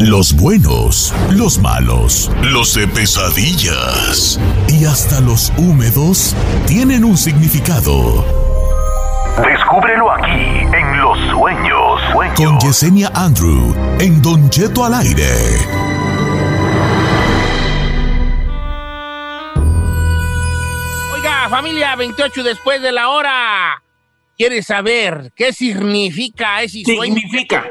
Los buenos, los malos, los de pesadillas y hasta los húmedos tienen un significado. Descúbrelo aquí en Los Sueños. Con Yesenia Andrew en Don Cheto al aire. Oiga, familia, 28 después de la hora. ¿Quieres saber qué significa ese sueño? Significa.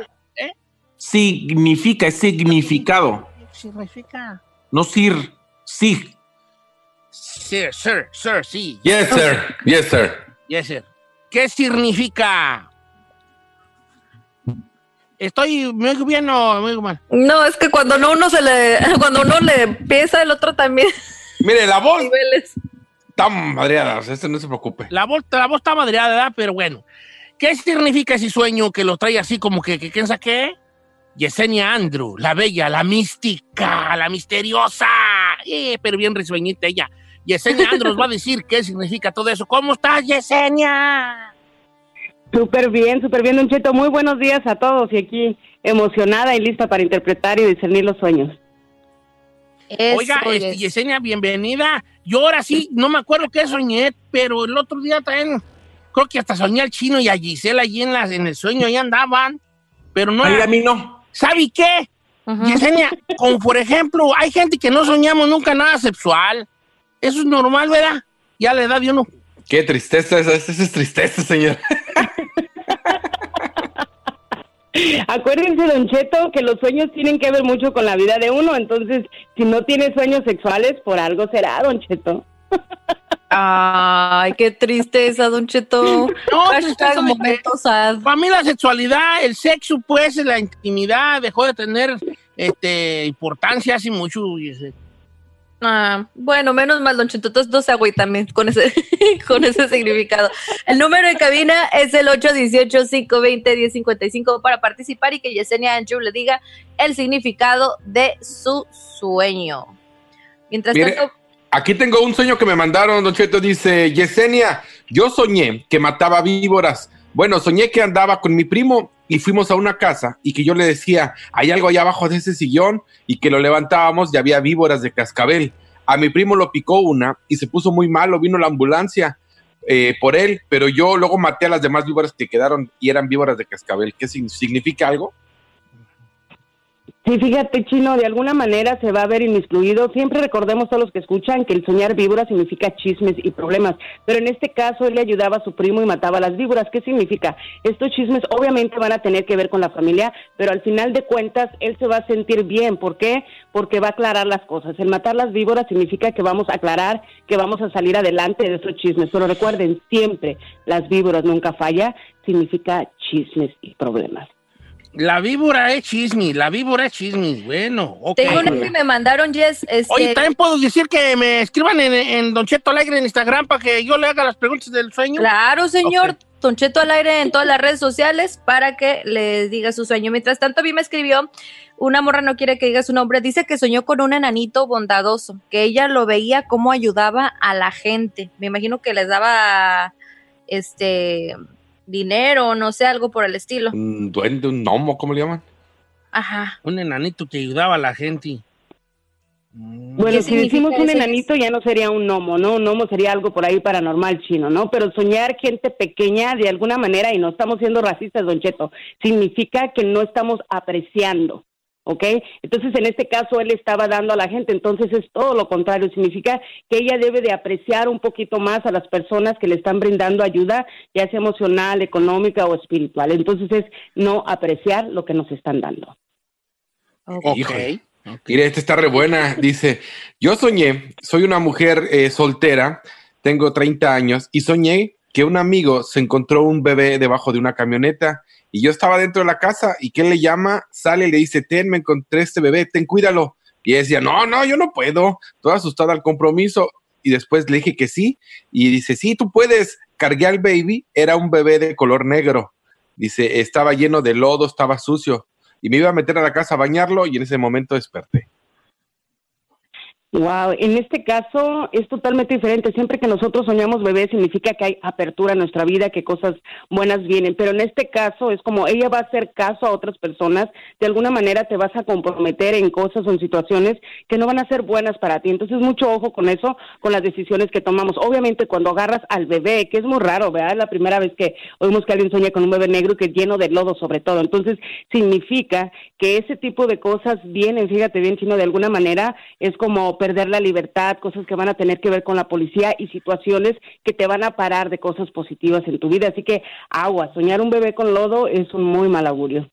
Significa, es significado. Significa. No sir, sí. Sir, sir, sir, sí. Yes, sir. Yes, sir. Yes, sir. ¿Qué significa? Estoy muy bien o muy mal. No, es que cuando no uno se le, cuando uno le empieza, el otro también. Mire, la voz Niveles. está madreada, este no se preocupe. La voz, la voz está madreada, ¿verdad? Pero bueno. ¿Qué significa ese sueño que lo trae así como que, que ¿quién sabe qué? Yesenia Andrew, la bella, la mística, la misteriosa. Eh, pero bien risueñita ella. Yesenia Andrew nos va a decir qué significa todo eso. ¿Cómo estás, Yesenia? Súper bien, súper bien, Don Cheto. Muy buenos días a todos y aquí emocionada y lista para interpretar y discernir los sueños. Oiga, este, Yesenia, bienvenida. Yo ahora sí, no me acuerdo qué soñé, pero el otro día también, creo que hasta soñé al chino y a Gisela allí en, las, en el sueño, ahí andaban, pero no... Ay, a mí no. ¿Sabe qué? Yesenia, como por ejemplo, hay gente que no soñamos nunca nada sexual. Eso es normal, ¿verdad? Ya la edad de uno. Qué tristeza, esa, esa es tristeza, señor. Acuérdense, Don Cheto, que los sueños tienen que ver mucho con la vida de uno. Entonces, si no tiene sueños sexuales, por algo será, Don Cheto. Ay, qué tristeza, Don Cheto. No, Hashtag tristeza, momento sad. Para mí la sexualidad, el sexo, pues, la intimidad dejó de tener este, importancia hace mucho. Ah, bueno, menos mal, Don Cheto, entonces no se agüita también con ese, con ese significado. El número de cabina es el 818-520-1055 para participar y que Yesenia Andrew le diga el significado de su sueño. Mientras Mire, tanto, Aquí tengo un sueño que me mandaron, Don Cheto. Dice, Yesenia, yo soñé que mataba víboras. Bueno, soñé que andaba con mi primo y fuimos a una casa y que yo le decía, hay algo allá abajo de ese sillón y que lo levantábamos y había víboras de cascabel. A mi primo lo picó una y se puso muy malo, vino la ambulancia eh, por él, pero yo luego maté a las demás víboras que quedaron y eran víboras de cascabel. ¿Qué sign- significa algo? Sí, fíjate, Chino, de alguna manera se va a ver inmiscuido. Siempre recordemos todos los que escuchan que el soñar víboras significa chismes y problemas, pero en este caso él le ayudaba a su primo y mataba a las víboras. ¿Qué significa? Estos chismes obviamente van a tener que ver con la familia, pero al final de cuentas él se va a sentir bien. ¿Por qué? Porque va a aclarar las cosas. El matar las víboras significa que vamos a aclarar, que vamos a salir adelante de esos chismes. Pero recuerden, siempre las víboras nunca falla, significa chismes y problemas. La víbora es chisme, la víbora es chisme. Bueno, ok. tengo uno que me mandaron, Jess. Este, Oye, también puedo decir que me escriban en, en Don Cheto Alegre en Instagram para que yo le haga las preguntas del sueño. Claro, señor. Don Cheto al aire en todas las redes sociales para que le diga su sueño. Mientras tanto, a mí me escribió, una morra no quiere que diga su nombre, dice que soñó con un enanito bondadoso, que ella lo veía cómo ayudaba a la gente. Me imagino que les daba este dinero, no sé, algo por el estilo. Un duende, un gnomo, ¿cómo le llaman? Ajá. Un enanito que ayudaba a la gente. Bueno, ¿Qué si decimos un enanito ya no sería un gnomo, ¿no? Un gnomo sería algo por ahí paranormal chino, ¿no? Pero soñar gente pequeña de alguna manera, y no estamos siendo racistas, Don Cheto, significa que no estamos apreciando, ¿ok? Entonces, en este caso, él estaba dando a la gente, entonces es todo lo contrario, significa que ella debe de apreciar un poquito más a las personas que le están brindando ayuda, ya sea emocional, económica o espiritual. Entonces, es no apreciar lo que nos están dando. Híjole. Mire, esta está re buena. Dice, yo soñé, soy una mujer eh, soltera, tengo 30 años y soñé que un amigo se encontró un bebé debajo de una camioneta y yo estaba dentro de la casa y que le llama, sale y le dice, ten, me encontré este bebé, ten, cuídalo. Y ella decía, no, no, yo no puedo. Toda asustada al compromiso. Y después le dije que sí. Y dice, sí, tú puedes. Cargué al baby, era un bebé de color negro. Dice, estaba lleno de lodo, estaba sucio. Y me iba a meter a la casa a bañarlo y en ese momento desperté. Wow, en este caso es totalmente diferente. Siempre que nosotros soñamos bebé significa que hay apertura en nuestra vida, que cosas buenas vienen. Pero en este caso es como ella va a hacer caso a otras personas, de alguna manera te vas a comprometer en cosas o en situaciones que no van a ser buenas para ti. Entonces mucho ojo con eso, con las decisiones que tomamos. Obviamente cuando agarras al bebé, que es muy raro, ¿verdad? La primera vez que oímos que alguien sueña con un bebé negro que es lleno de lodo sobre todo. Entonces significa que ese tipo de cosas vienen, fíjate bien, chino, de alguna manera es como perder la libertad, cosas que van a tener que ver con la policía y situaciones que te van a parar de cosas positivas en tu vida. Así que agua, soñar un bebé con lodo es un muy mal augurio.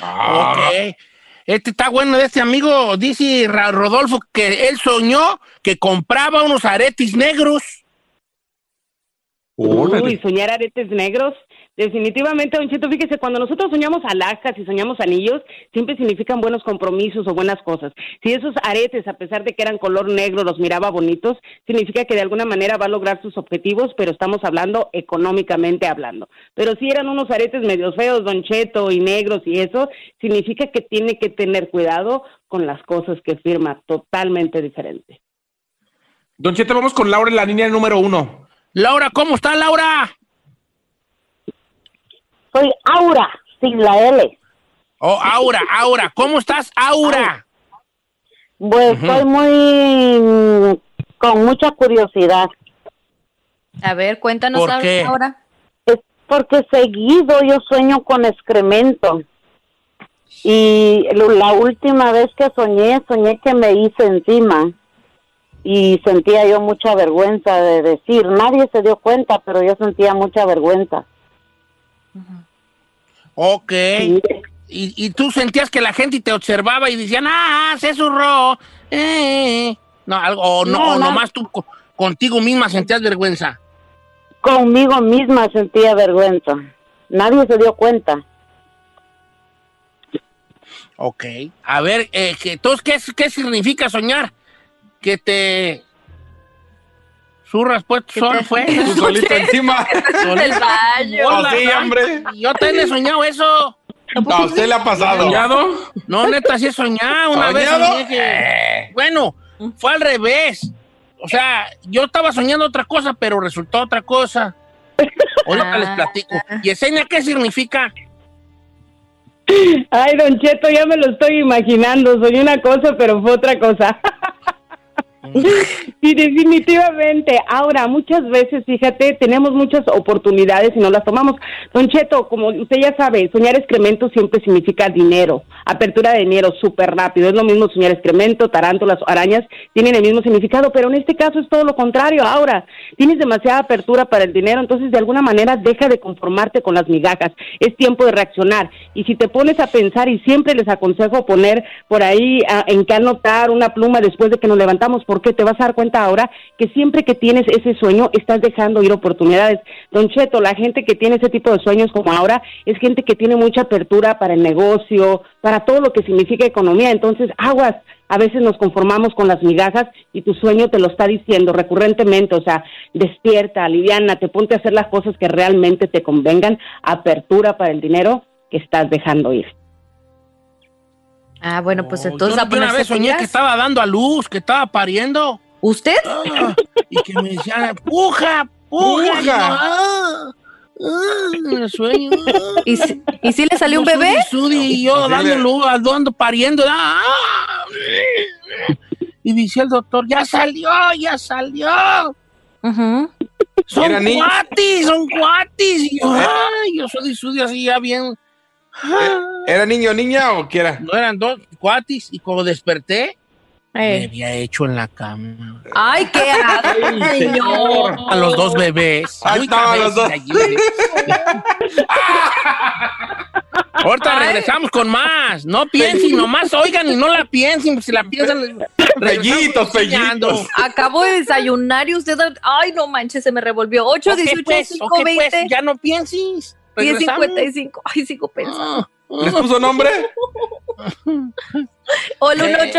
Ok. Este está bueno de este amigo, dice Rodolfo, que él soñó que compraba unos aretes negros. Uy, soñar aretes negros. Definitivamente, Don Cheto, fíjese, cuando nosotros soñamos alhajas y soñamos anillos, siempre significan buenos compromisos o buenas cosas. Si esos aretes, a pesar de que eran color negro, los miraba bonitos, significa que de alguna manera va a lograr sus objetivos, pero estamos hablando económicamente hablando. Pero si eran unos aretes medio feos, Don Cheto, y negros y eso, significa que tiene que tener cuidado con las cosas que firma, totalmente diferente. Don Cheto, vamos con Laura en la línea número uno. Laura, ¿cómo está Laura? Soy Aura, sin la L. Oh, Aura, Aura, ¿cómo estás, Aura? Pues estoy muy con mucha curiosidad. A ver, cuéntanos ¿Por ahora- qué? ahora. Es porque seguido yo sueño con excremento. Y la última vez que soñé, soñé que me hice encima. Y sentía yo mucha vergüenza de decir, nadie se dio cuenta, pero yo sentía mucha vergüenza. Ok. Y, y tú sentías que la gente te observaba y decían, ah, se zurró. Eh. No, algo, o no, No, o nomás tú co- contigo misma sentías vergüenza. Conmigo misma sentía vergüenza. Nadie se dio cuenta. Ok. A ver, eh, que, entonces, ¿qué, ¿qué significa soñar? Que te zurras pues solo fue. Tú solito encima. Del baño. Hola, Sí, hombre. Yo también he soñado eso. A usted le ha pasado. ¿Soñado? No, neta, sí he soñado. Una vez que- Bueno, fue al revés. O sea, yo estaba soñando otra cosa, pero resultó otra cosa. Ahorita Ah. les platico. ¿Y Esenia qué significa? Ay, Don Cheto, ya me lo estoy imaginando. Soy una cosa, pero fue otra cosa. Sí, definitivamente. Ahora, muchas veces, fíjate, tenemos muchas oportunidades y no las tomamos. Don Cheto, como usted ya sabe, soñar excremento siempre significa dinero, apertura de dinero súper rápido. Es lo mismo soñar excremento, tarántulas, arañas, tienen el mismo significado, pero en este caso es todo lo contrario. Ahora, tienes demasiada apertura para el dinero, entonces de alguna manera deja de conformarte con las migajas. Es tiempo de reaccionar. Y si te pones a pensar, y siempre les aconsejo poner por ahí ah, en qué anotar una pluma después de que nos levantamos, porque te vas a dar cuenta ahora que siempre que tienes ese sueño estás dejando ir oportunidades. Don Cheto, la gente que tiene ese tipo de sueños como ahora es gente que tiene mucha apertura para el negocio, para todo lo que significa economía. Entonces, aguas, a veces nos conformamos con las migajas y tu sueño te lo está diciendo recurrentemente, o sea, despierta, aliviana, te ponte a hacer las cosas que realmente te convengan, apertura para el dinero que estás dejando ir. Ah, bueno, pues Oh, entonces yo a una vez soñé pilas. que estaba dando a luz, que estaba pariendo. ¿Usted? Ah, y que me decían, puja, puja. Puja. Y ah, ah, en el sueño. ah. ¿Y si, ¿y si le salió un bebé? sudi, sudi, y yo dando luz, dando, pariendo. ah. Y dice el doctor, ya salió, ya salió. Ujú. Son Era niño. cuatis, son cuatis. Y yo, ay, yo soy de así ya bien. ¿Era niño o niña o qué era? No eran dos cuatis. Y como desperté, me Eh. había hecho en la cama. Ay, qué asco, señor. A los dos bebés. Ahí estaban los dos. allí. Ahorita Ay. regresamos con más. No piensen, nomás oigan y no la piensen. Si la piensan, Pellitos, pellitos. Acabo de desayunar y usted. Ay, no manches, se me revolvió. 8, Ok, 18, pues, 5, ok, 20, pues, ya no pienses. 10, Regresamos. 55. Ay, sigo pensando. Ah, ¿Les puso nombre? O el Eh.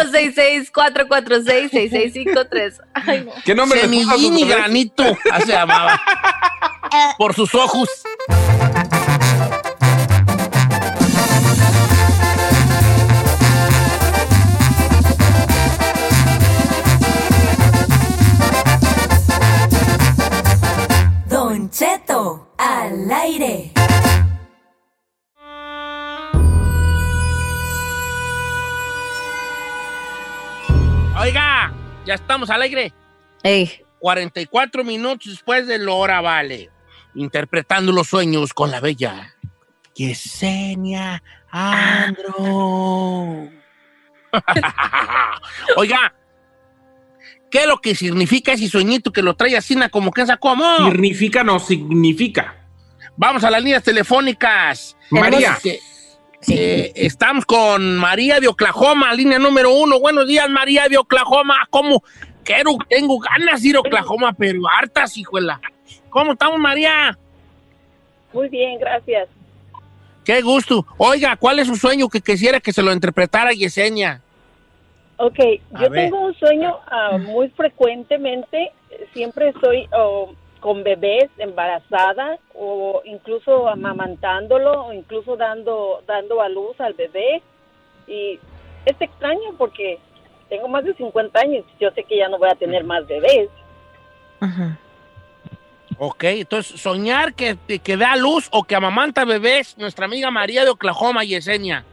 1866-446-6653. Ay, no. ¿Qué nombre les puso granito. Así se llamaba. Por sus ojos. Estamos al aire. Ey, 44 minutos después de la hora, vale. Interpretando los sueños con la bella Yesenia Andro. Oiga, ¿qué es lo que significa ese sueñito que lo trae así como que esa como? Significa no significa. Vamos a las líneas telefónicas. María. Que- eh, estamos con María de Oklahoma, línea número uno. Buenos días, María de Oklahoma. ¿Cómo? Quiero, tengo ganas de ir a Oklahoma, pero hartas, hijuela. ¿Cómo estamos, María? Muy bien, gracias. Qué gusto. Oiga, ¿cuál es su sueño que quisiera que se lo interpretara Yesenia? Ok, A yo ver. tengo un sueño ah, muy frecuentemente, siempre estoy oh, con bebés, embarazada o incluso amamantándolo o incluso dando, dando a luz al bebé. Y es extraño porque tengo más de 50 años, yo sé que ya no voy a tener más bebés. Ok, entonces soñar que, que da luz o que amamanta bebés, nuestra amiga María de Oklahoma, Yesenia.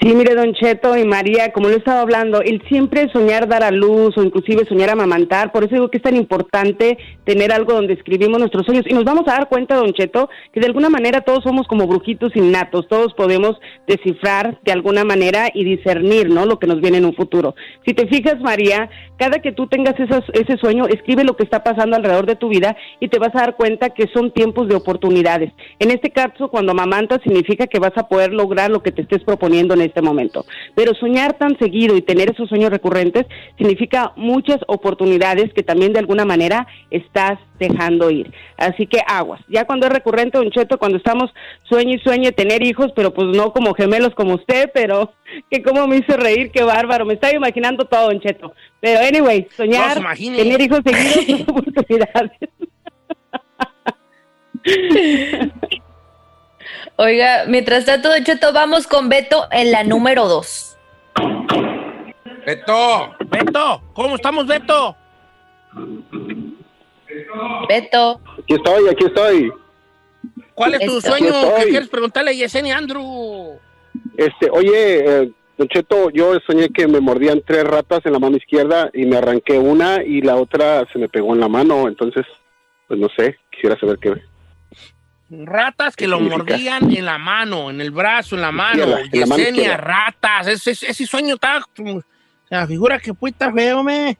Sí, mire, Don Cheto y María, como lo he estado hablando, el siempre soñar dar a luz o inclusive soñar amamantar, por eso digo que es tan importante tener algo donde escribimos nuestros sueños. Y nos vamos a dar cuenta, Don Cheto, que de alguna manera todos somos como brujitos innatos, todos podemos descifrar de alguna manera y discernir, ¿no? Lo que nos viene en un futuro. Si te fijas, María, cada que tú tengas esas- ese sueño, escribe lo que está pasando alrededor de tu vida y te vas a dar cuenta que son tiempos de oportunidades. En este caso, cuando amamantas, significa que vas a poder lograr lo que te estés proponiendo en este momento. Pero soñar tan seguido y tener esos sueños recurrentes significa muchas oportunidades que también de alguna manera estás dejando ir. Así que aguas. Ya cuando es recurrente, Don Cheto, cuando estamos sueño y sueño tener hijos, pero pues no como gemelos como usted, pero que como me hizo reír, qué bárbaro. Me estaba imaginando todo, Don Cheto. Pero anyway, soñar, tener hijos seguidos son oportunidades. Oiga, mientras tanto, Don Cheto, vamos con Beto en la número 2. Beto. Beto, ¿cómo estamos, Beto? Beto. Aquí estoy, aquí estoy. ¿Cuál es tu sueño que quieres preguntarle a Yesenia Andrew? Este, oye, eh, Don Cheto, yo soñé que me mordían tres ratas en la mano izquierda y me arranqué una y la otra se me pegó en la mano, entonces, pues no sé, quisiera saber qué. Ratas que ¿Qué lo significa? mordían en la mano, en el brazo, en la mano. En la Yesenia, ratas. Ese, ese- ese sueño está. La figura que puta feo, me.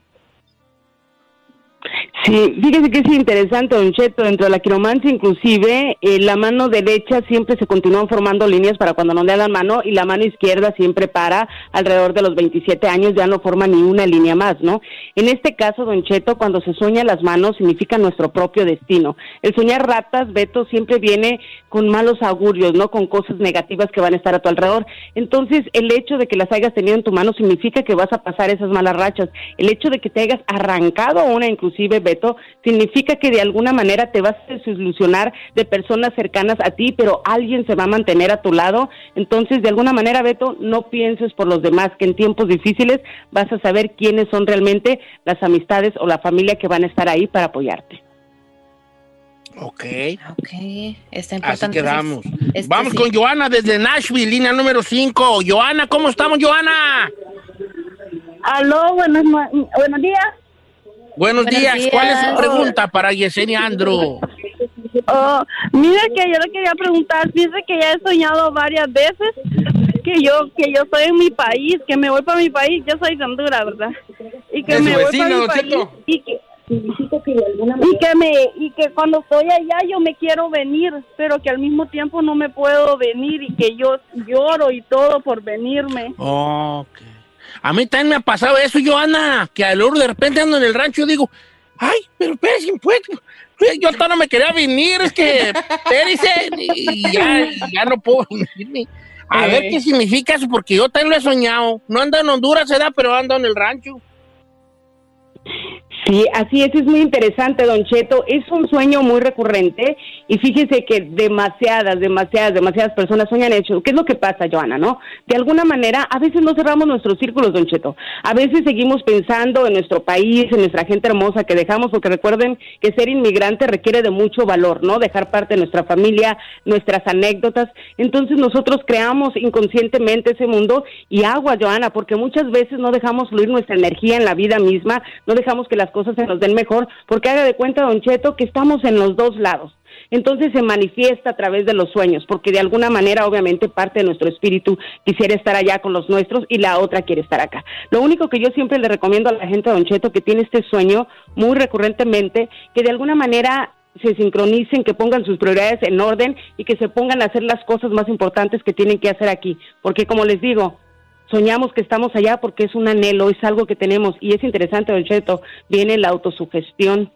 Sí, fíjese que es interesante, Don Cheto, dentro de la quiromancia inclusive, eh, la mano derecha siempre se continúan formando líneas para cuando no le dan mano y la mano izquierda siempre para alrededor de los 27 años, ya no forma ni una línea más, ¿no? En este caso, Don Cheto, cuando se sueña las manos significa nuestro propio destino. El soñar ratas, Beto, siempre viene con malos augurios, ¿no? Con cosas negativas que van a estar a tu alrededor. Entonces, el hecho de que las hayas tenido en tu mano significa que vas a pasar esas malas rachas. El hecho de que te hayas arrancado una, inclusive, Beto, significa que de alguna manera te vas a desilusionar de personas cercanas a ti, pero alguien se va a mantener a tu lado. Entonces, de alguna manera, Beto, no pienses por los demás, que en tiempos difíciles vas a saber quiénes son realmente las amistades o la familia que van a estar ahí para apoyarte. Ok. Ok, está Así importante. quedamos. Este Vamos sí. con Joana desde Nashville, línea número 5. Joana, ¿cómo estamos, Joana? Aló, buenos, buenos días. Buenos, Buenos días. ¿Cuál es su pregunta para Yesenia Andrew? Oh, mire que yo le quería preguntar, fíjese que ya he soñado varias veces que yo que yo estoy en mi país, que me voy para mi país, yo soy de Honduras, ¿verdad? Y que me voy para mi país y que y que me y que cuando estoy allá yo me quiero venir, pero que al mismo tiempo no me puedo venir y que yo lloro y todo por venirme. Ok. A mí también me ha pasado eso, Joana, que a lo de repente ando en el rancho y digo, ay, pero espérese, pues, yo hasta no me quería venir, es que, espérese, y ya, ya no puedo venirme. A Eh. ver qué significa eso, porque yo también lo he soñado. No ando en Honduras, ¿verdad? Pero ando en el rancho. Sí, así es, es muy interesante, Don Cheto. Es un sueño muy recurrente y fíjese que demasiadas, demasiadas, demasiadas personas sueñan hecho. ¿Qué es lo que pasa, Joana, no? De alguna manera, a veces no cerramos nuestros círculos, Don Cheto. A veces seguimos pensando en nuestro país, en nuestra gente hermosa que dejamos, porque recuerden que ser inmigrante requiere de mucho valor, ¿no? Dejar parte de nuestra familia, nuestras anécdotas. Entonces nosotros creamos inconscientemente ese mundo y agua, Joana, porque muchas veces no dejamos fluir nuestra energía en la vida misma, no dejamos que las cosas se nos den mejor, porque haga de cuenta, Don Cheto, que estamos en los dos lados. Entonces se manifiesta a través de los sueños, porque de alguna manera, obviamente, parte de nuestro espíritu quisiera estar allá con los nuestros y la otra quiere estar acá. Lo único que yo siempre le recomiendo a la gente, Don Cheto, que tiene este sueño muy recurrentemente, que de alguna manera se sincronicen, que pongan sus prioridades en orden y que se pongan a hacer las cosas más importantes que tienen que hacer aquí. Porque como les digo, soñamos que estamos allá porque es un anhelo, es algo que tenemos y es interesante, Don Cheto, viene la autosugestión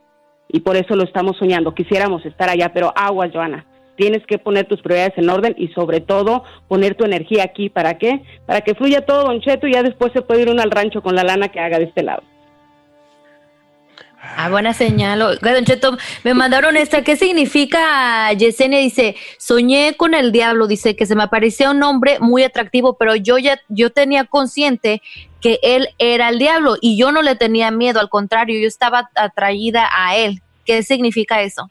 y por eso lo estamos soñando. Quisiéramos estar allá, pero aguas, Joana. Tienes que poner tus prioridades en orden y sobre todo poner tu energía aquí. ¿Para qué? Para que fluya todo, Don Cheto, y ya después se puede ir uno al rancho con la lana que haga de este lado. Ah, buena señal. Don Cheto, me mandaron esta. ¿Qué significa? Yesenia dice, soñé con el diablo. Dice que se me aparecía un hombre muy atractivo, pero yo ya, yo tenía consciente que él era el diablo y yo no le tenía miedo. Al contrario, yo estaba atraída a él. ¿Qué significa eso?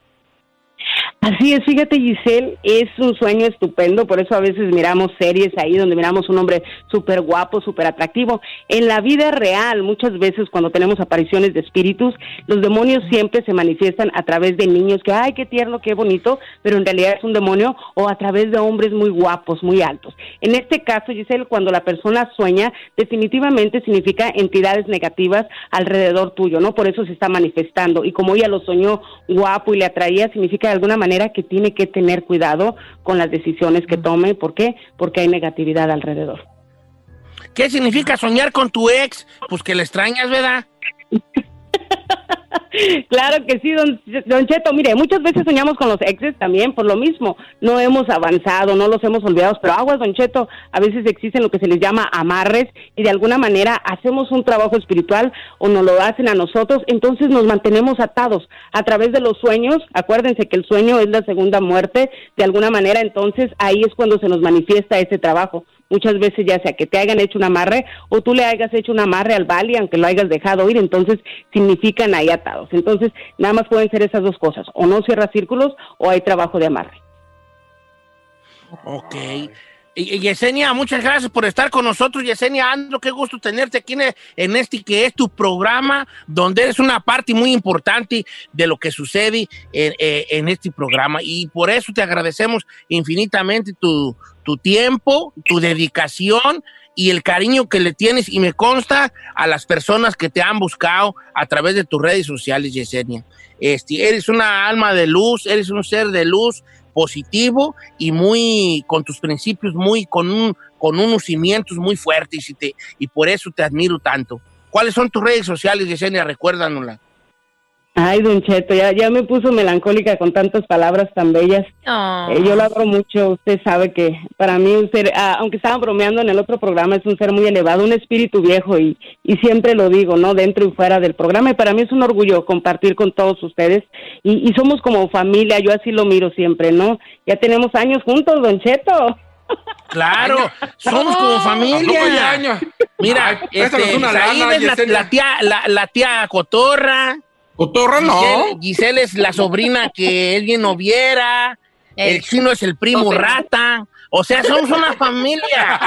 Así es, fíjate Giselle, es un sueño estupendo, por eso a veces miramos series ahí donde miramos un hombre súper guapo, súper atractivo. En la vida real, muchas veces cuando tenemos apariciones de espíritus, los demonios siempre se manifiestan a través de niños que, ay, qué tierno, qué bonito, pero en realidad es un demonio, o a través de hombres muy guapos, muy altos. En este caso, Giselle, cuando la persona sueña, definitivamente significa entidades negativas alrededor tuyo, ¿no? Por eso se está manifestando. Y como ella lo soñó guapo y le atraía, significa de alguna manera que tiene que tener cuidado con las decisiones que tome. ¿Por qué? Porque hay negatividad alrededor. ¿Qué significa soñar con tu ex? Pues que le extrañas, ¿verdad? Claro que sí, don, don Cheto. Mire, muchas veces soñamos con los exes también por lo mismo. No hemos avanzado, no los hemos olvidado, pero aguas, don Cheto, a veces existen lo que se les llama amarres y de alguna manera hacemos un trabajo espiritual o nos lo hacen a nosotros, entonces nos mantenemos atados a través de los sueños. Acuérdense que el sueño es la segunda muerte, de alguna manera, entonces ahí es cuando se nos manifiesta ese trabajo. Muchas veces ya sea que te hayan hecho un amarre o tú le hayas hecho un amarre al Bali, aunque lo hayas dejado ir, entonces significan ahí Entonces, nada más pueden ser esas dos cosas, o no cierra círculos o hay trabajo de amarre. Ok. Y, Yesenia, muchas gracias por estar con nosotros. Yesenia Andro, qué gusto tenerte aquí en, en este que es tu programa, donde eres una parte muy importante de lo que sucede en, eh, en este programa. Y por eso te agradecemos infinitamente tu, tu tiempo, tu dedicación y el cariño que le tienes. Y me consta a las personas que te han buscado a través de tus redes sociales, Yesenia. Este, eres una alma de luz, eres un ser de luz positivo y muy con tus principios muy con un con unos cimientos muy fuertes y, te, y por eso te admiro tanto. ¿Cuáles son tus redes sociales, Yesenia? Recuérdanosla. Ay, Don Cheto, ya, ya me puso melancólica con tantas palabras tan bellas. Eh, yo lo adoro mucho. Usted sabe que para mí, usted, ah, aunque estaba bromeando en el otro programa, es un ser muy elevado, un espíritu viejo y, y siempre lo digo, ¿no? Dentro y fuera del programa. Y para mí es un orgullo compartir con todos ustedes. Y, y somos como familia, yo así lo miro siempre, ¿no? Ya tenemos años juntos, Don Cheto. Claro, somos como ¿A poco ya familia. Mira, este, una Isaí lana, la, tía, la, la tía Cotorra. Cotorra no. Giselle, Giselle es la sobrina que alguien no viera. El chino es el primo rata. O sea, somos una familia.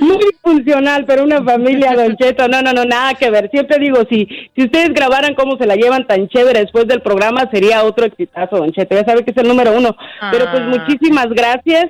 Muy funcional, pero una familia, Don Cheto, no, no, no, nada que ver. Siempre digo, si, si ustedes grabaran cómo se la llevan tan chévere después del programa, sería otro exitazo, Don Cheto. Ya sabe que es el número uno. Pero pues Ah. muchísimas gracias.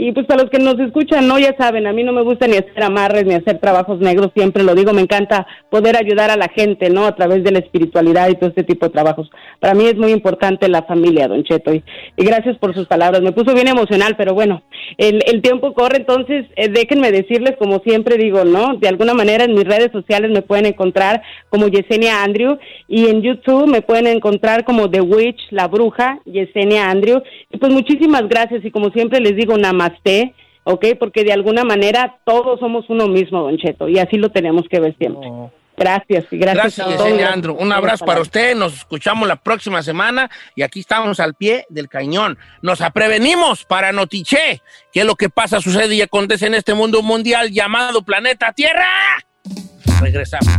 Y pues para los que nos escuchan, no, ya saben, a mí no me gusta ni hacer amarres ni hacer trabajos negros, siempre lo digo, me encanta poder ayudar a la gente, ¿no? A través de la espiritualidad y todo este tipo de trabajos. Para mí es muy importante la familia, Don Cheto, y, gracias por sus palabras. Me puso bien emocional, pero bueno, el, el tiempo corre, entonces eh, déjenme decirles, como siempre digo, ¿no? De alguna manera en mis redes sociales me pueden encontrar como Yesenia Andrew y en YouTube me pueden encontrar como The Witch, la bruja, Yesenia Andrew. Y pues muchísimas gracias y como siempre les digo, namaste, ¿ok? Porque de alguna manera todos somos uno mismo, Don Cheto, y así lo tenemos que ver siempre. Gracias y gracias, Gracias, a todos. Un Gracias abrazo para usted. Nos escuchamos la próxima semana y aquí estamos al pie del cañón. Nos aprevenimos para Notiche. ¿Qué es lo que pasa, sucede y acontece en este mundo mundial llamado planeta Tierra? Regresamos.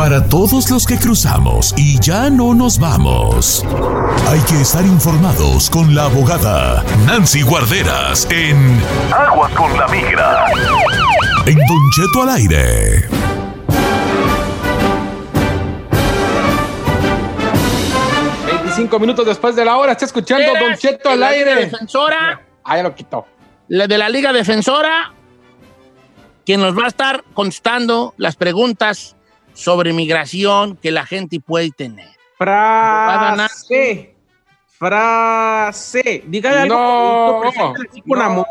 Para todos los que cruzamos y ya no nos vamos, hay que estar informados con la abogada Nancy Guarderas en Aguas con la Migra. En Don Cheto al aire. 25 minutos después de la hora, está escuchando Don Cheto al aire. Defensora. Ah, ya lo quitó. La de la Liga Defensora, quien nos va a estar contestando las preguntas sobre migración que la gente puede tener. Frase. Frase. Dígale algo. No. así con No. amor.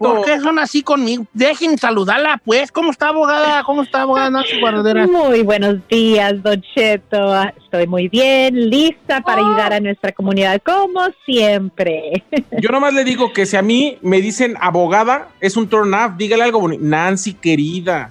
¿Por qué son así conmigo? Dejen saludarla, pues. ¿Cómo está, abogada? ¿Cómo está, abogada Nancy Guarderas? Muy buenos días, Don Cheto. Ah, Estoy muy bien, lista para Oh. ayudar a nuestra comunidad, como siempre. Yo nomás le digo que si a mí me dicen abogada, es un turn off. Dígale algo bonito. Nancy, querida.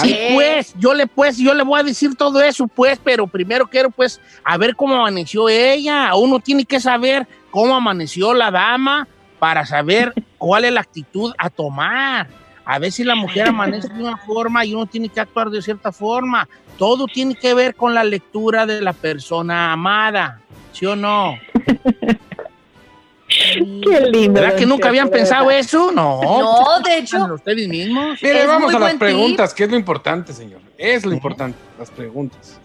Sí, pues, yo le pues, yo le voy a decir todo eso, pues, pero primero quiero, pues, a ver cómo amaneció ella. Uno tiene que saber cómo amaneció la dama para saber cuál es la actitud a tomar. A veces la mujer amanece de una forma y uno tiene que actuar de cierta forma. Todo tiene que ver con la lectura de la persona amada, ¿sí o no? Qué lindo. ¿Verdad que nunca habían pensado eso? No. No, de hecho, ustedes mismos. Mire, vamos a las preguntas, que es lo importante, señor. Es lo importante, las preguntas.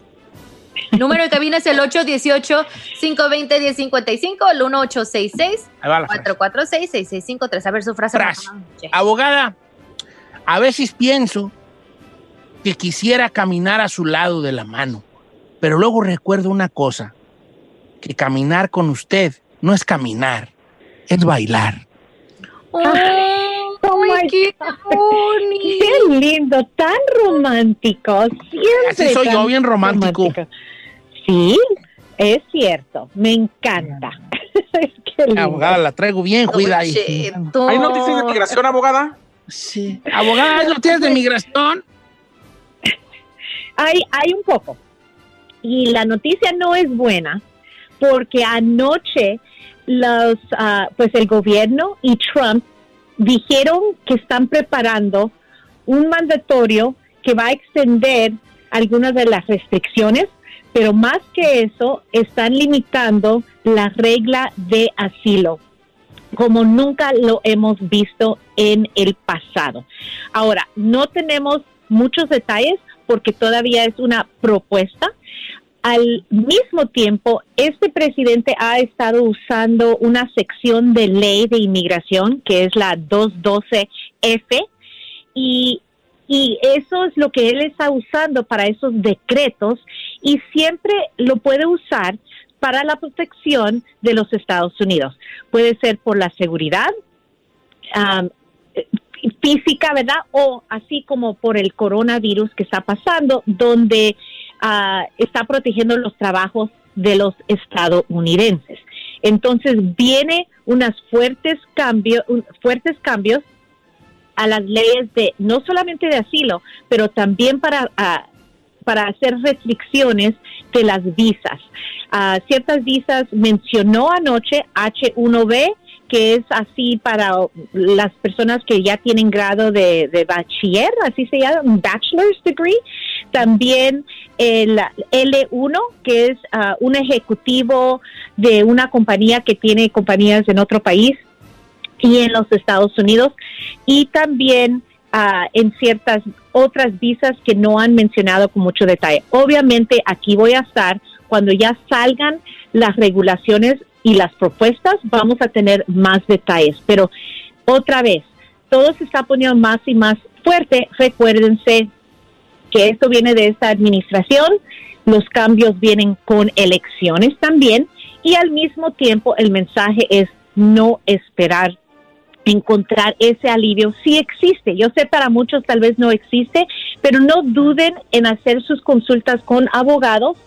Número de cabina es el 818-520-1055, el 1866 Ahí va la frase. 446-6653. A ver su frase. Abogada, a veces pienso que quisiera caminar a su lado de la mano, pero luego recuerdo una cosa, que caminar con usted no es caminar, es bailar. Oh my qué. Qué lindo, tan romántico. Siempre Así soy yo, bien romántico. Sí, es cierto. Me encanta. Qué lindo. Abogada, la traigo bien, cuida ahí. ¿Hay noticias de migración, abogada? Sí. Abogada, ¿hay noticias de migración? Hay, hay un poco. Y la noticia no es buena porque anoche los, ah, pues el gobierno y Trump dijeron que están preparando un mandatorio que va a extender algunas de las restricciones, pero más que eso, están limitando la regla de asilo como nunca lo hemos visto en el pasado. Ahora, no tenemos muchos detalles porque todavía es una propuesta. Al mismo tiempo, este presidente ha estado usando una sección de ley de inmigración que es la 212F y, y eso es lo que él está usando para esos decretos y siempre lo puede usar para la protección de los Estados Unidos. Puede ser por la seguridad um, física, ¿verdad? O así como por el coronavirus que está pasando, donde ah, está protegiendo los trabajos de los estadounidenses. Entonces viene unas fuertes cambios, fuertes cambios a las leyes de no solamente de asilo, pero también para ah, para hacer restricciones de las visas. Ah, ciertas visas mencionó anoche H1B, que es así para las personas que ya tienen grado de, de bachiller, así se llama, un bachelor's degree. También el L1, que es ah, un ejecutivo de una compañía que tiene compañías en otro país y en los Estados Unidos. Y también ah, en ciertas otras visas que no han mencionado con mucho detalle. Obviamente aquí voy a estar cuando ya salgan las regulaciones y las propuestas, vamos a tener más detalles. Pero otra vez, todo se está poniendo más y más fuerte. Recuérdense que esto viene de esta administración, los cambios vienen con elecciones también y al mismo tiempo el mensaje es no esperar encontrar ese alivio sí existe. Yo sé para muchos tal vez no existe, pero no duden en hacer sus consultas con abogados.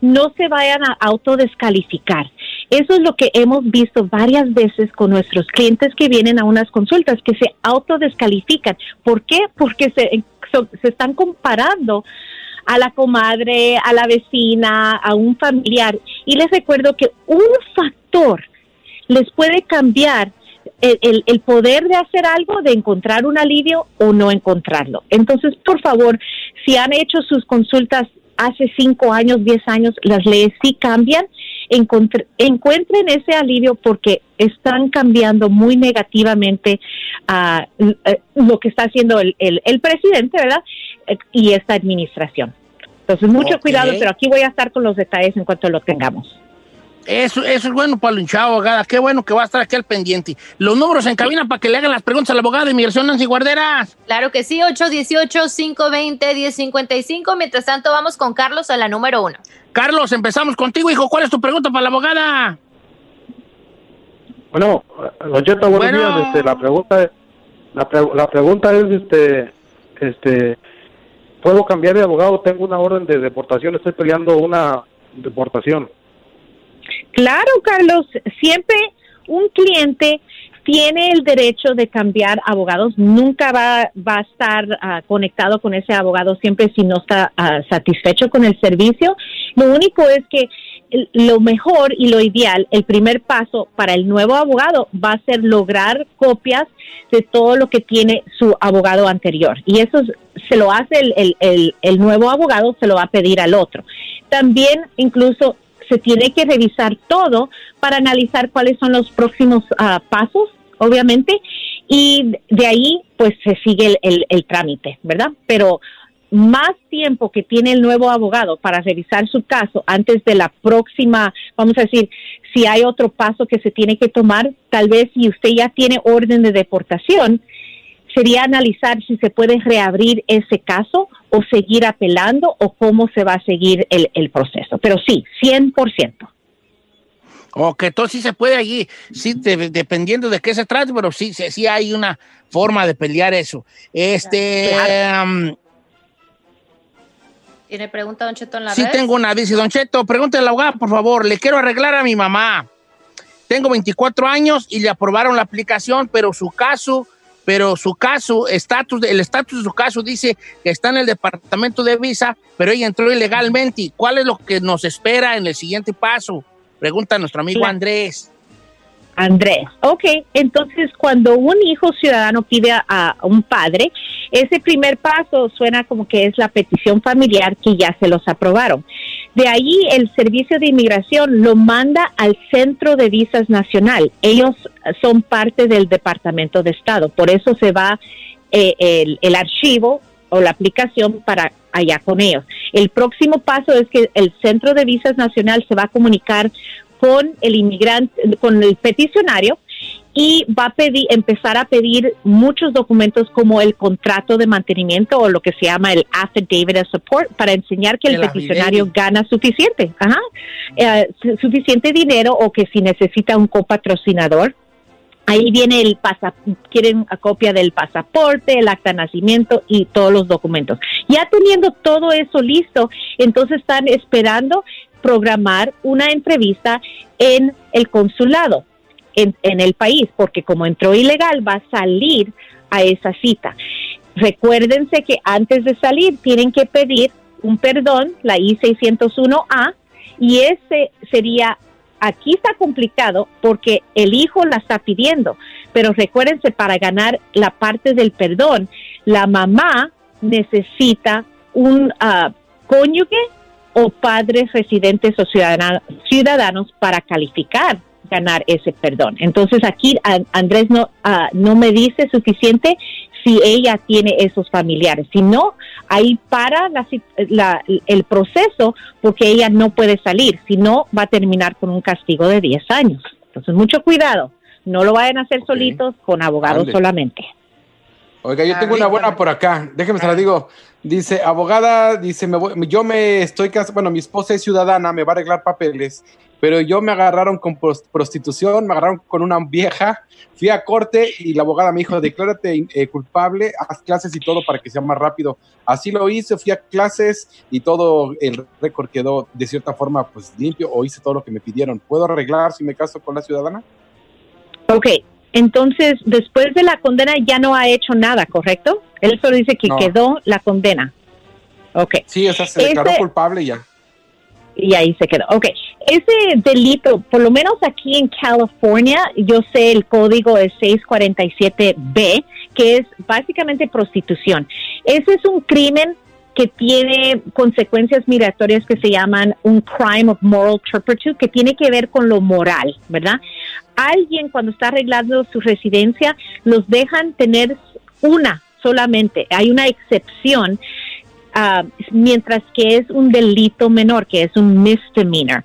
No se vayan a autodescalificar. Eso es lo que hemos visto varias veces con nuestros clientes que vienen a unas consultas, que se autodescalifican. ¿Por qué? Porque se, se están comparando a la comadre, a la vecina, a un familiar. Y les recuerdo que un factor les puede cambiar el, el- el poder de hacer algo, de encontrar un alivio o no encontrarlo. Entonces, por favor, si han hecho sus consultas hace cinco años, diez años, las leyes sí cambian, encuentren ese alivio porque están cambiando muy negativamente eh, lo que está haciendo el, el- el presidente, ¿verdad? Eh, y esta administración. Entonces, mucho cuidado, pero aquí voy a estar con los detalles en cuanto lo tengamos. Eso, eso es bueno para el hinchado, abogada. Qué bueno que va a estar aquí al pendiente. Los números en cabina para que le hagan las preguntas a la abogada de inmigración Nancy Guarderas. Claro que sí, 818-520-1055. Mientras tanto, vamos con Carlos a la número uno. Carlos, empezamos contigo, hijo. ¿Cuál es tu pregunta para la abogada? Bueno, Don Cheto, buenos Bueno. días. Este, la pregunta, la, pre- la pregunta es, este, este, ¿puedo cambiar de abogado? Tengo una orden de deportación, estoy peleando una deportación. Claro, Carlos, siempre un cliente tiene el derecho de cambiar abogados, nunca va, va a estar ah, conectado con ese abogado siempre si no está ah, satisfecho con el servicio. Lo único es que lo mejor y lo ideal, el primer paso para el nuevo abogado va a ser lograr copias de todo lo que tiene su abogado anterior. Y eso es- se lo hace el- el- el nuevo abogado, se lo va a pedir al otro. También incluso se tiene que revisar todo para analizar cuáles son los próximos ah, pasos, obviamente, y de ahí pues se sigue el- el trámite, ¿verdad? Pero más tiempo que tiene el nuevo abogado para revisar su caso antes de la próxima, vamos a decir, si hay otro paso que se tiene que tomar, tal vez si usted ya tiene orden de deportación, sería analizar si se puede reabrir ese caso o seguir apelando o cómo se va a seguir el, el proceso. Pero sí, 100%. O que entonces sí se puede allí, sí, de- dependiendo de qué se trate, pero sí, sí, sí hay una forma de pelear eso. Este, um, ¿Tiene pregunta, Don Cheto, en la sí red? tengo una, dice Don Cheto, pregúntale a la abogada, por favor, le quiero arreglar a mi mamá. Tengo 24 años y le aprobaron la aplicación, pero su caso, pero su caso, estatus, el estatus de su caso dice que está en el departamento de visa, pero ella entró ilegalmente. ¿Cuál es lo que nos espera en el siguiente paso? Pregunta nuestro amigo Claro. Andrés. Andrés. Ok, entonces cuando un hijo ciudadano pide a, a un padre, ese primer paso suena como que es la petición familiar que ya se los aprobaron. De ahí el Servicio de Inmigración lo manda al Centro de Visas Nacional. Ellos son parte del Departamento de Estado, por eso se va eh, el, el archivo o la aplicación para allá con ellos. El próximo paso es que el Centro de Visas Nacional se va a comunicar con el inmigrante, con el peticionario y va a pedir, empezar a pedir muchos documentos como el contrato de mantenimiento o lo que se llama el affidavit of support para enseñar que el, El peticionario gana suficiente, ajá, eh, su- suficiente dinero o que si necesita un copatrocinador. Ahí viene el pasaporte, quieren a copia del pasaporte, el acta de nacimiento y todos los documentos. Ya teniendo todo eso listo, entonces están esperando programar una entrevista en el consulado en, en el país, porque como entró ilegal va a salir a esa cita. Recuérdense que antes de salir tienen que pedir un perdón, la I-601A, y ese sería, aquí está complicado porque el hijo la está pidiendo, pero recuérdense, para ganar la parte del perdón, la mamá necesita un ah, cónyuge o padres residentes o ciudadanos para calificar ganar ese perdón. Entonces aquí Andrés no, ah, no me dice suficiente si ella tiene esos familiares. Si no, ahí para la el proceso porque ella no puede salir. Si no, va a terminar con un castigo de 10 años. Entonces, mucho cuidado. No lo vayan a hacer solitos con abogados Ande. solamente. Oiga, yo tengo una buena por acá. Déjeme se la digo. Dice, abogada, dice, me voy- yo me estoy casando, bueno, mi esposa es ciudadana, me va a arreglar papeles, pero yo me agarraron con pros- prostitución, me agarraron con una vieja, fui a corte y la abogada me dijo, declárate eh, culpable, haz clases y todo para que sea más rápido. Así lo hice, fui a clases y todo el récord quedó de cierta forma pues limpio o hice todo lo que me pidieron. ¿Puedo arreglar si me caso con la ciudadana? Ok, entonces después de la condena ya no ha hecho nada, ¿correcto? Él solo dice que No. quedó la condena. Ok. Sí, o sea, se declaró Ese- culpable ya. Y ahí se quedó. Ok, ese delito, por lo menos aquí en California, yo sé el código es 647B, que es básicamente prostitución. Ese es un crimen que tiene consecuencias migratorias que se llaman un crime of moral turpitude, que tiene que ver con lo moral, ¿verdad? Alguien cuando está arreglando su residencia, los dejan tener una solamente. Hay una excepción ah, mientras que es un delito menor, que es un misdemeanor.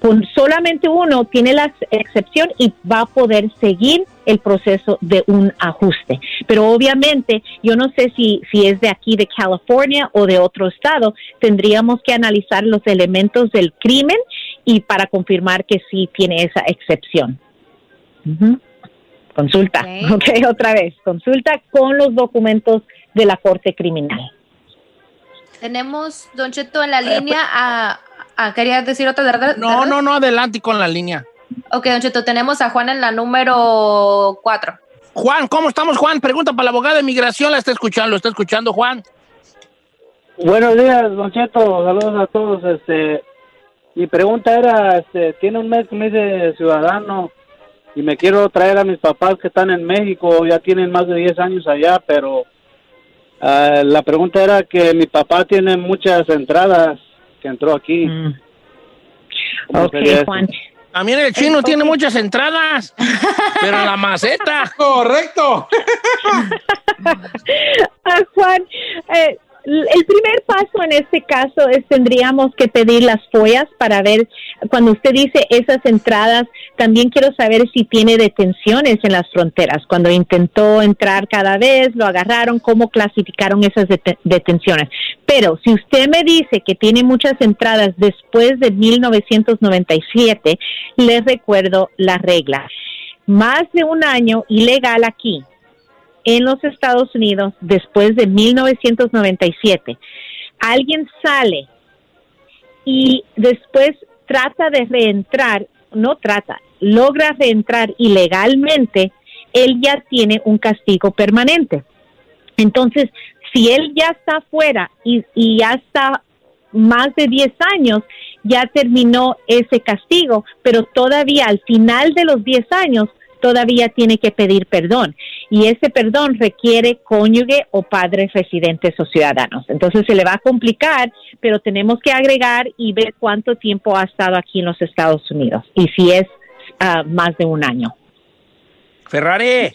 Con solamente uno tiene la excepción y va a poder seguir el proceso de un ajuste. Pero obviamente, yo no sé si, si es de aquí, de California o de otro estado, tendríamos que analizar los elementos del crimen y para confirmar que sí tiene esa excepción. Consulta, ok, otra vez, consulta con los documentos de la Corte Criminal. Tenemos, Don Cheto, en la línea a, a- ¿Quería decir otra verdad? No, no, no, adelante con la línea. Ok, Don Cheto, tenemos a Juan en la número 4. Juan, ¿cómo estamos, Juan? Pregunta para la abogada de migración. La está escuchando, lo está escuchando, Juan. Buenos días, Don Cheto. Saludos a todos. Este, mi pregunta era, este, tiene un mes que me hice ciudadano y me quiero traer a mis papás que están en México. Ya tienen más de 10 años allá, pero ah, la pregunta era que mi papá tiene muchas entradas que entró aquí. ¿Cómo Ok? Juan. También el chino tiene muchas entradas, pero en la maceta. Correcto. Ah, Juan, eh, el primer paso en este caso es tendríamos que pedir las follas para ver, cuando usted dice esas entradas, también quiero saber si tiene detenciones en las fronteras. Cuando intentó entrar cada vez, lo agarraron, cómo clasificaron esas dete- detenciones. Pero si usted me dice que tiene muchas entradas después de 1997, les recuerdo la regla. Más de un año ilegal aquí en los Estados Unidos después de 1997. Alguien sale y después trata de reentrar, no trata, logra reentrar ilegalmente, él ya tiene un castigo permanente. Entonces, si él ya está afuera y, y ya está más de 10 años, ya terminó ese castigo, pero todavía al final de los 10 años, todavía tiene que pedir perdón. Y ese perdón requiere cónyuge o padres residentes o ciudadanos. Entonces se le va a complicar, pero tenemos que agregar y ver cuánto tiempo ha estado aquí en los Estados Unidos y si es ah, más de un año. Ferrari,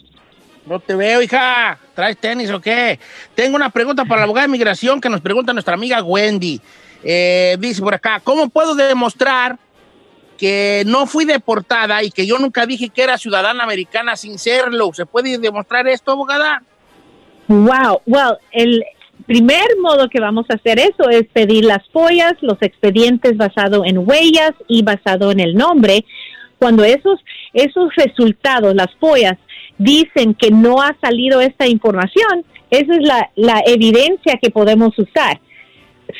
no te veo, hija. ¿Traes tenis o qué? Tengo una pregunta para la abogada de migración que nos pregunta nuestra amiga Wendy. Eh, dice por acá, ¿cómo puedo demostrar que no fui deportada y que yo nunca dije que era ciudadana americana sin serlo? ¿Se puede demostrar esto, abogada? Wow, well, el primer modo que vamos a hacer eso es pedir las follas, los expedientes basado en huellas y basado en el nombre. Cuando esos, esos resultados, las follas, dicen que no ha salido esta información, esa es la, la evidencia que podemos usar.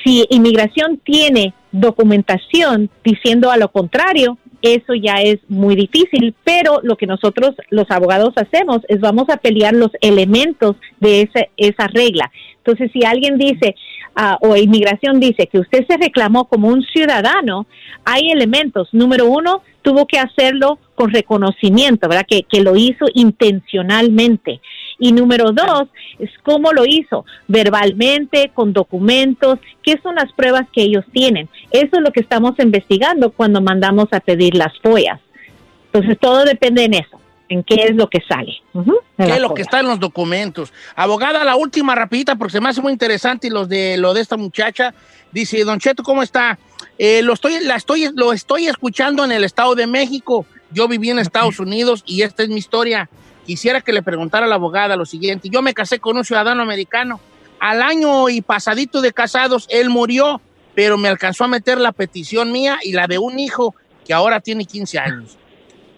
Si inmigración tiene documentación diciendo a lo contrario, eso ya es muy difícil, pero lo que nosotros los abogados hacemos es vamos a pelear los elementos de esa, esa regla. Entonces, si alguien dice, ah, o inmigración dice que usted se reclamó como un ciudadano, hay elementos. Número uno, tuvo que hacerlo con reconocimiento, ¿verdad? Que, que lo hizo intencionalmente. Y número dos, es cómo lo hizo, verbalmente, con documentos, qué son las pruebas que ellos tienen. Eso es lo que estamos investigando cuando mandamos a pedir las follas. Entonces, todo depende en eso, en qué es lo que sale. ¿Qué es lo que está en los documentos? Abogada, la última rapidita porque se me hace muy interesante y los de lo de esta muchacha. Dice, Don Cheto, ¿cómo está? Eh, lo, estoy, la estoy, lo estoy escuchando en el Estado de México. Yo viví en Estados Unidos y esta es mi historia. Quisiera que le preguntara a la abogada lo siguiente. Yo me casé con un ciudadano americano. Al año y pasadito de casados, él murió, pero me alcanzó a meter la petición mía y la de un hijo que ahora tiene 15 años.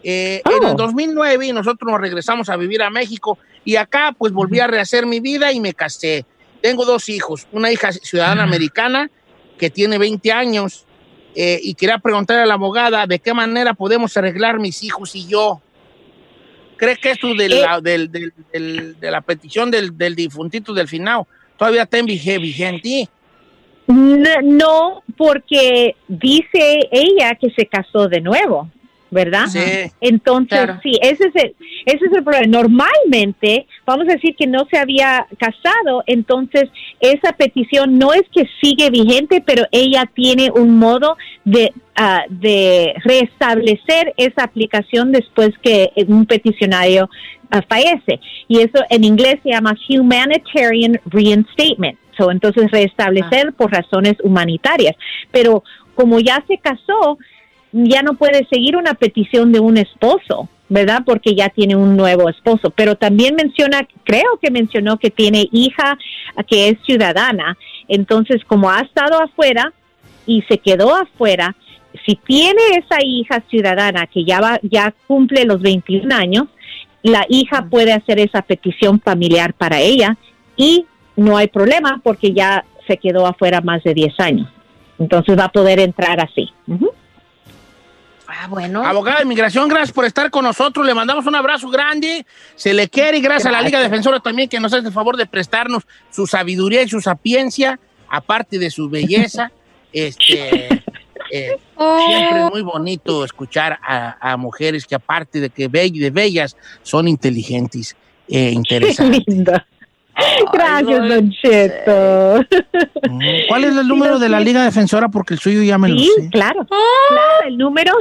Eh, En el 2009 nosotros nos regresamos a vivir a México y acá pues volví a rehacer mi vida y me casé. Tengo dos hijos, una hija ciudadana americana que tiene 20 años eh, y quería preguntarle a la abogada de qué manera podemos arreglar mis hijos y yo. ¿Cree que esto de la, del- del- del- de la petición del, del difuntito del final todavía está en vige- vigente? No, porque dice ella que se casó de nuevo, ¿verdad? Sí. Entonces, Claro. sí, ese es, el, ese es el problema. Normalmente, vamos a decir que no se había casado, entonces esa petición no es que sigue vigente, pero ella tiene un modo de, ah, de restablecer esa aplicación después que un peticionario ah, fallece. Y eso en inglés se llama humanitarian reinstatement. So, entonces restablecer por razones humanitarias. Pero como ya se casó, ya no puede seguir una petición de un esposo, ¿verdad? Porque ya tiene un nuevo esposo. Pero también menciona, creo que mencionó que tiene hija que es ciudadana. Entonces, como ha estado afuera y se quedó afuera, si tiene esa hija ciudadana que ya va, ya cumple los 21 años, la hija puede hacer esa petición familiar para ella y no hay problema porque ya se quedó afuera más de 10 años. Entonces va a poder entrar así. Ah, bueno. Abogada de inmigración, gracias por estar con nosotros. Le mandamos un abrazo grande. Se le quiere y gracias, a la Liga Defensora también que nos hace el favor de prestarnos su sabiduría y su sapiencia, aparte de su belleza. este, eh, siempre es muy bonito escuchar a, a mujeres que aparte de que be- de bellas son inteligentes e interesantes. Linda. Gracias, Don Cheto. ¿Cuál es el número de la Liga Defensora? Porque el suyo ya me lo Sí, sé. claro. Claro, el número,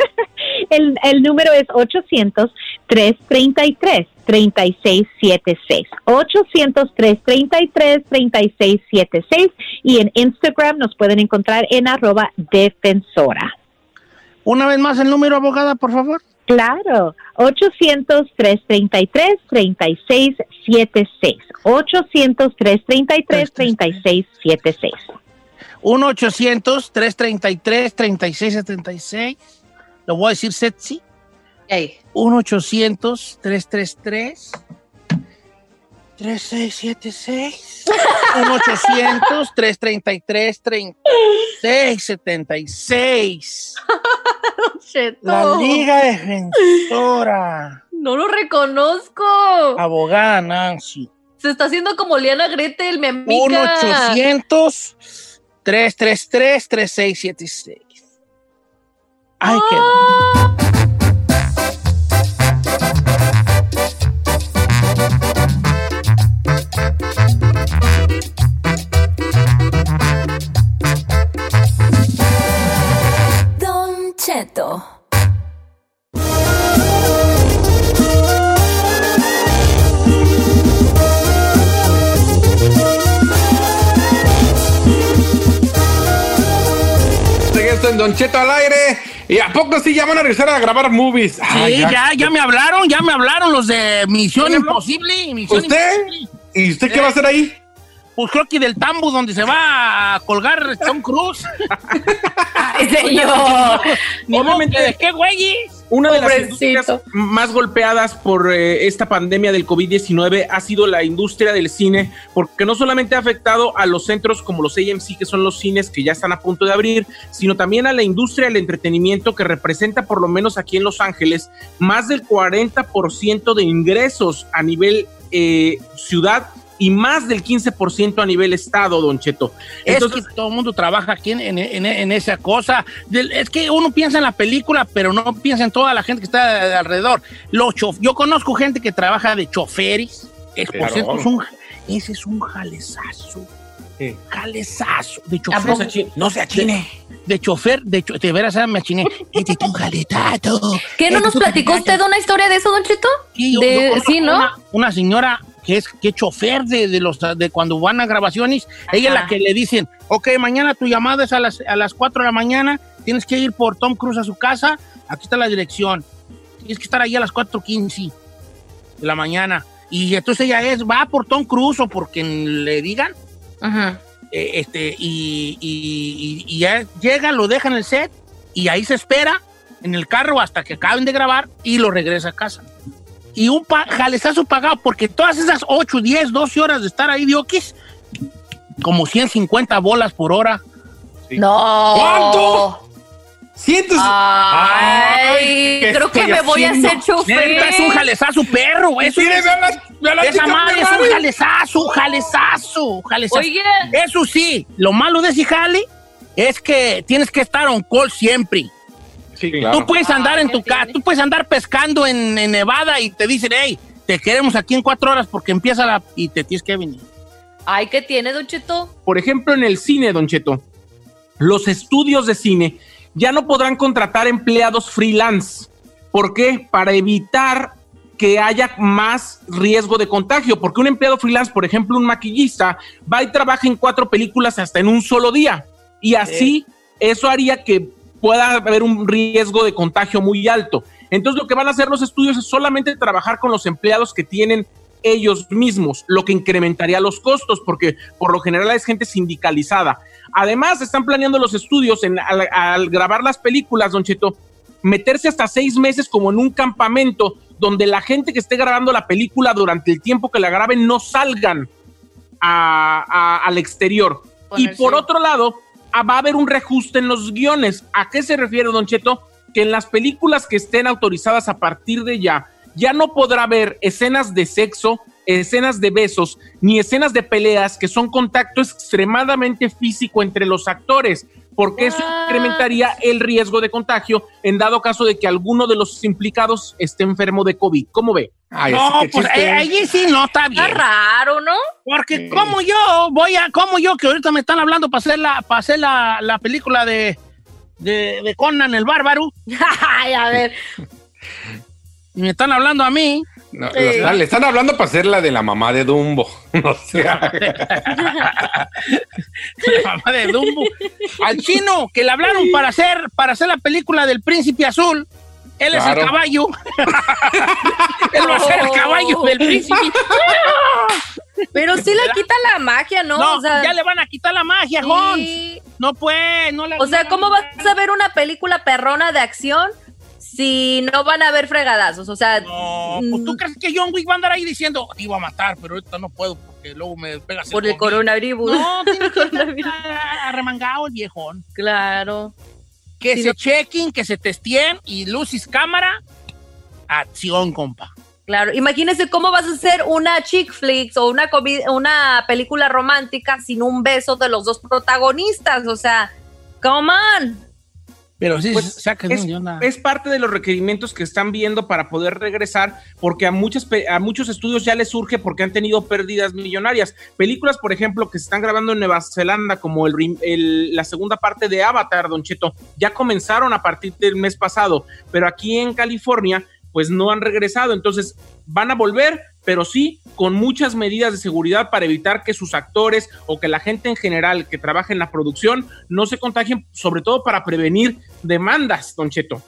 el, el número es 800-333-3676. 800-333-3676. Y en Instagram nos pueden encontrar en arroba defensora. Una vez más el número, abogada, por favor. Claro, 800-333-3676. 800-333-3676. 1-800-333-3676. Lo voy a decir sexy. 1-800-333-3676. 1-800-333-3676. La Liga Defensora. No lo reconozco. Abogada Nancy. Se está haciendo como Liana Gretel, mi amiga. 1-800-333-3676. Ay, qué. Regreso en Don Cheto al aire. ¿Y a poco sí ya van a regresar a grabar movies? Sí, ya, ya me hablaron, ya me hablaron los de Misión. Imposible. Misión ¿Usted? Imposible. ¿Y usted qué va a hacer ahí? Pues creo que del tambo donde se va a colgar Tom Cruise. Ay, señor. Que ¿De qué, güey? Una de las industrias más golpeadas por eh, esta pandemia del COVID-19 ha sido la industria del cine, porque no solamente ha afectado a los centros como los AMC, que son los cines que ya están a punto de abrir, sino también a la industria del entretenimiento que representa, por lo menos aquí en Los Ángeles, más del 40% de ingresos a nivel eh, ciudad y más del 15% a nivel estado, Don Cheto. Entonces, es que todo el mundo trabaja aquí en, en- en- en esa cosa. Es que uno piensa en la película, pero no piensa en toda la gente que está de alrededor. Los chof- yo conozco gente que trabaja de choferes. Es, por cierto, es un- ese es un jalezazo. Sí. Jalezazo. De No chofer. se achine, no se achine. De, de chofer, de, cho- de veras ah, me achiné. Este es un jaletazo. ¿Qué no Este nos platicó usted una historia de eso, Don Cheto? Sí, De- yo sí, ¿no? Una, una señora que es que chofer de, de los de cuando van a grabaciones, ella es la que le dicen, ok, mañana tu llamada es a las, a las 4 de la mañana, tienes que ir por Tom Cruise a su casa, aquí está la dirección, tienes que estar ahí a las 4.15 de la mañana. Y entonces ella es, va por Tom Cruise o por quien le digan, Ajá. eh, este, y, y- y- y ya llega, lo deja en el set y ahí se espera en el carro hasta que acaben de grabar y lo regresa a casa. Y un pa jalezazo pagado, porque todas esas 8, 10, 12 horas de estar ahí de oquis, como 150 bolas por hora. No. ¿Cuánto? Cientos. Ay, ¿qué creo que me voy a haciendo? hacer chofer. Neta, es un jalezazo perro, eso Mire, es- ve a la- ve a la esa madre es un jalezazo, jalezazo, jalezazo. Oye. Eso sí, lo malo de ese jale es que tienes que estar on call siempre. Sí, claro. Tú puedes andar Ah, en ¿qué tu casa, tú puedes andar pescando en, en Nevada y te dicen, hey, te queremos aquí en cuatro horas porque empieza la... y te tienes que venir. Ay, ¿qué tiene, Don Cheto? Por ejemplo, en el cine, Don Cheto, los estudios de cine ya no podrán contratar empleados freelance. ¿Por qué? Para evitar que haya más riesgo de contagio. Porque un empleado freelance, por ejemplo, un maquillista, va y trabaja en cuatro películas hasta en un solo día. Y así, eso haría que pueda haber un riesgo de contagio muy alto. Entonces, lo que van a hacer los estudios es solamente trabajar con los empleados que tienen ellos mismos, lo que incrementaría los costos, porque por lo general es gente sindicalizada. Además, están planeando los estudios en, al, al grabar las películas, Don Cheto, meterse hasta seis meses como en un campamento donde la gente que esté grabando la película durante el tiempo que la graben no salgan a- a- al exterior. Y por otro lado, va a haber un reajuste en los guiones. ¿A qué se refiere, Don Cheto? que en las películas que estén autorizadas a partir de ya, ya no podrá haber escenas de sexo, escenas de besos, ni escenas de peleas que son contacto extremadamente físico entre los actores, porque eso incrementaría el riesgo de contagio en dado caso de que alguno de los implicados esté enfermo de COVID. ¿Cómo ve? no, pues eh, ahí sí no está bien. Está raro, ¿no? Porque como yo voy a, como yo que ahorita me están hablando para hacer la, para hacer la, la película de, de, de Conan el Bárbaro. Ay, a ver. Y me están hablando a mí. No, están- le están hablando para hacer la de la mamá de Dumbo. O sea, la mamá de Dumbo. Al chino que le hablaron para hacer, para hacer la película del Príncipe Azul. Él es el caballo. Él va a ser el caballo del príncipe. Pero sí le quita la magia, ¿no? No, O sea, ya le van a quitar la magia, Sí. Hons. No pues, no le O sea, ¿cómo vas a ver una película perrona de acción si no van a haber fregadazos? O sea, No, pues tú crees que John Wick va a andar ahí diciendo, iba a matar, pero ahorita no puedo porque luego me pegas por el COVID". coronavirus. No, tiene que estar arremangado el viejón. Claro. Que se no- chequen, que se testeen y luces cámara, acción, compa. Claro, imagínese cómo vas a hacer una chick flicks o una, una película romántica sin un beso de los dos protagonistas. O sea, come on. Pero sí, Pues, saquen es, es parte de los requerimientos que están viendo para poder regresar, porque a, muchas, a muchos estudios ya les surge porque han tenido pérdidas millonarias. Películas, por ejemplo, que se están grabando en Nueva Zelanda, como el, el- la segunda parte de Avatar, Don Cheto, ya comenzaron a partir del mes pasado, pero aquí en California, pues no han regresado. Entonces, van a volver, pero sí con muchas medidas de seguridad para evitar que sus actores o que la gente en general que trabaja en la producción no se contagien, sobre todo para prevenir demandas, Don Cheto.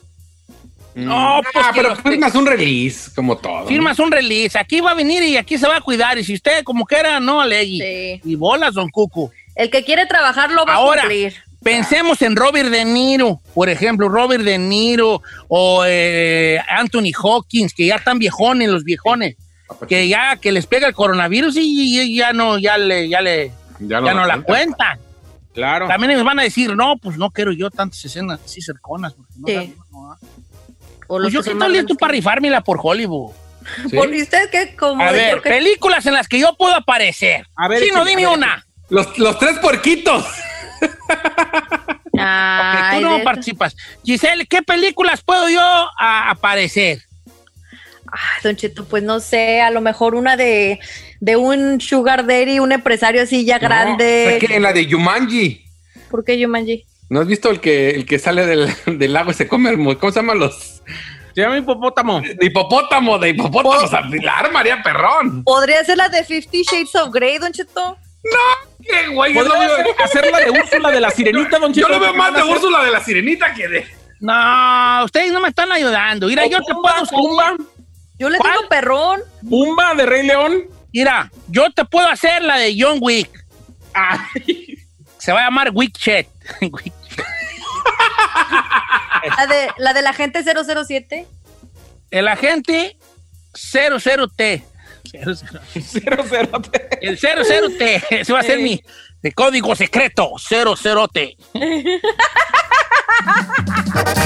No, pues ah, que pero los- firmas un release, como todo. ¿no? Firmas un release, aquí va a venir y aquí se va a cuidar. Y si usted como quiera, no alegue. Sí. Y bolas, don Cucu. El que quiere trabajar lo va Ahora, a cumplir. Pensemos en Robert De Niro, por ejemplo, Robert De Niro o eh, Anthony Hawkins, que ya están viejones, los viejones, que ya que les pega el coronavirus y, y ya no, ya le, ya le, Ya ya no no, la la cuentan. Claro. También les van a decir, no, pues no quiero yo tantas escenas así cerconas. porque no Sí. no da". O Pues yo que que estoy listo grandes para rifármela por Hollywood. ¿Sí? ¿Por usted qué? Como A ver, películas en las que yo puedo aparecer. A ver, Chino, échale, dime a ver, una. Los, los tres puerquitos. Que Ay, tú no de- participas. Giselle, ¿qué películas puedo yo a- aparecer? Ay, Don Cheto, pues no sé, a lo mejor una de, de un sugar daddy, un empresario así ya grande. Es que en la de Yumanji. ¿Por qué Yumanji? ¿No has visto el que, el que sale del, del lago y se come el... ¿Cómo se llaman los...? Se llama hipopótamo. De hipopótamo, de hipopótamo. O sea, Pilar María Perrón. ¿Podría ser la de Fifty Shades of Grey, Don Cheto? ¿Qué, güey? Yo ¿Podría veo, hacer- hacer la de Úrsula de la Sirenita, Don yo Cheto? lo veo más de Hacer- Úrsula de la Sirenita que de... No, ustedes no me están ayudando. Mira, O yo te Pumba, puedo Pumba, Yo le ¿Cuál? digo perrón. Pumba de Rey León. Mira, yo te puedo hacer la de John Wick. Ay, Se va a llamar Wick Chet. La de la, de la gente 007. El agente 00T. 00. cero, cero. El 00T. Ese va a ser mi de código secreto. 00T.